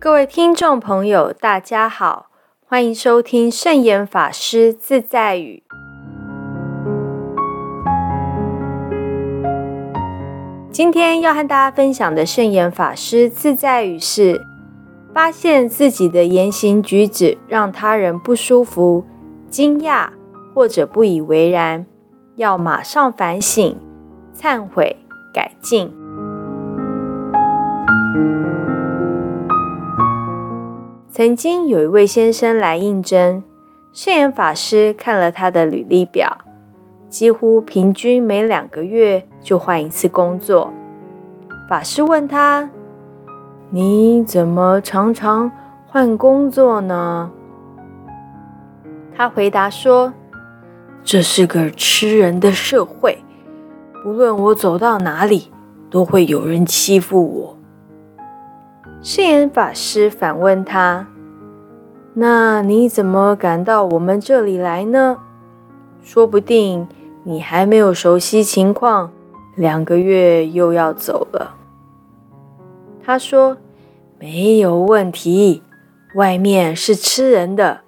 各位听众朋友，大家好，欢迎收听圣严法师自在语。今天要和大家分享的圣严法师自在语是：发现自己的言行举止让他人不舒服、惊讶或者不以为然，要马上反省、忏悔、改进。曾经有一位先生来应征，圣严法师看了他的履历表，几乎平均每两个月就换一次工作。法师问他：“你怎么常常换工作呢？”他回答说：“这是个吃人的社会，不论我走到哪里，都会有人欺负我。”圣严法师反问他：“那你怎么敢到我们这里来呢？说不定你还没有熟悉情况，两个月又要走了。”他说：“没有问题，外面是吃人的，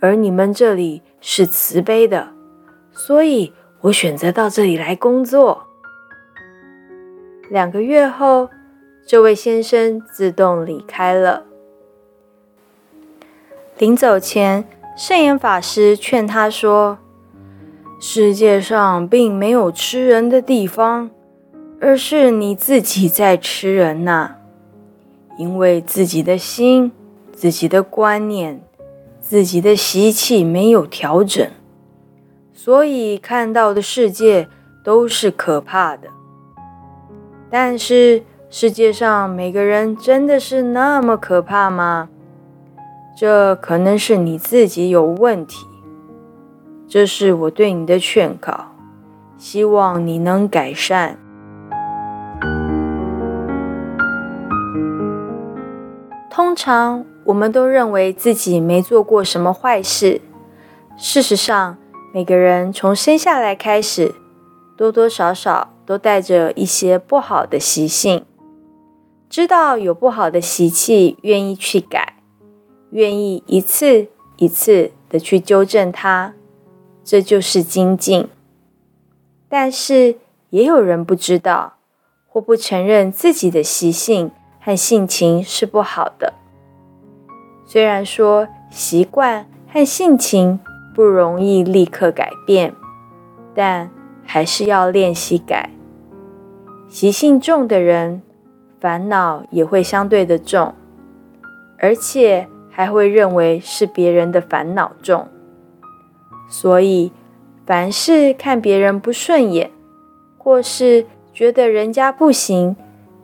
而你们这里是慈悲的，所以我选择到这里来工作。”两个月后。这位先生自动离开了。临走前，圣严法师劝他说：“世界上并没有吃人的地方，而是你自己在吃人呐。因为自己的心、自己的观念、自己的习气没有调整，所以看到的世界都是可怕的。但是。”世界上每个人真的是那么可怕吗？这可能是你自己有问题。这是我对你的劝告，希望你能改善。通常我们都认为自己没做过什么坏事，事实上，每个人从生下来开始，多多少少都带着一些不好的习性。知道有不好的习气，愿意去改，愿意一次一次的去纠正它，这就是精进。但是也有人不知道或不承认自己的习性和性情是不好的。虽然说习惯和性情不容易立刻改变，但还是要练习改。习性重的人。烦恼也会相对的重，而且还会认为是别人的烦恼重，所以凡事看别人不顺眼，或是觉得人家不行，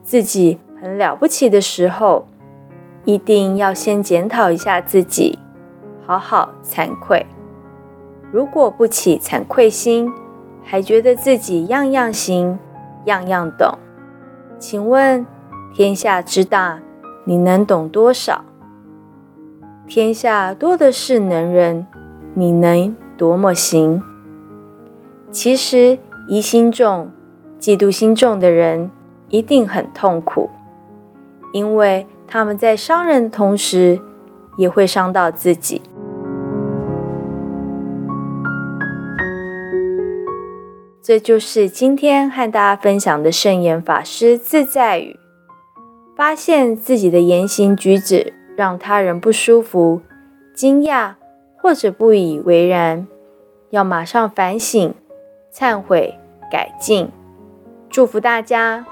自己很了不起的时候，一定要先检讨一下自己，好好惭愧。如果不起惭愧心，还觉得自己样样行，样样懂，请问？天下之大，你能懂多少？天下多的是能人，你能多么行？其实疑心重、嫉妒心重的人一定很痛苦，因为他们在伤人的同时，也会伤到自己。这就是今天和大家分享的圣严法师自在语。发现自己的言行举止让他人不舒服、惊讶或者不以为然，要马上反省、忏悔、改进。祝福大家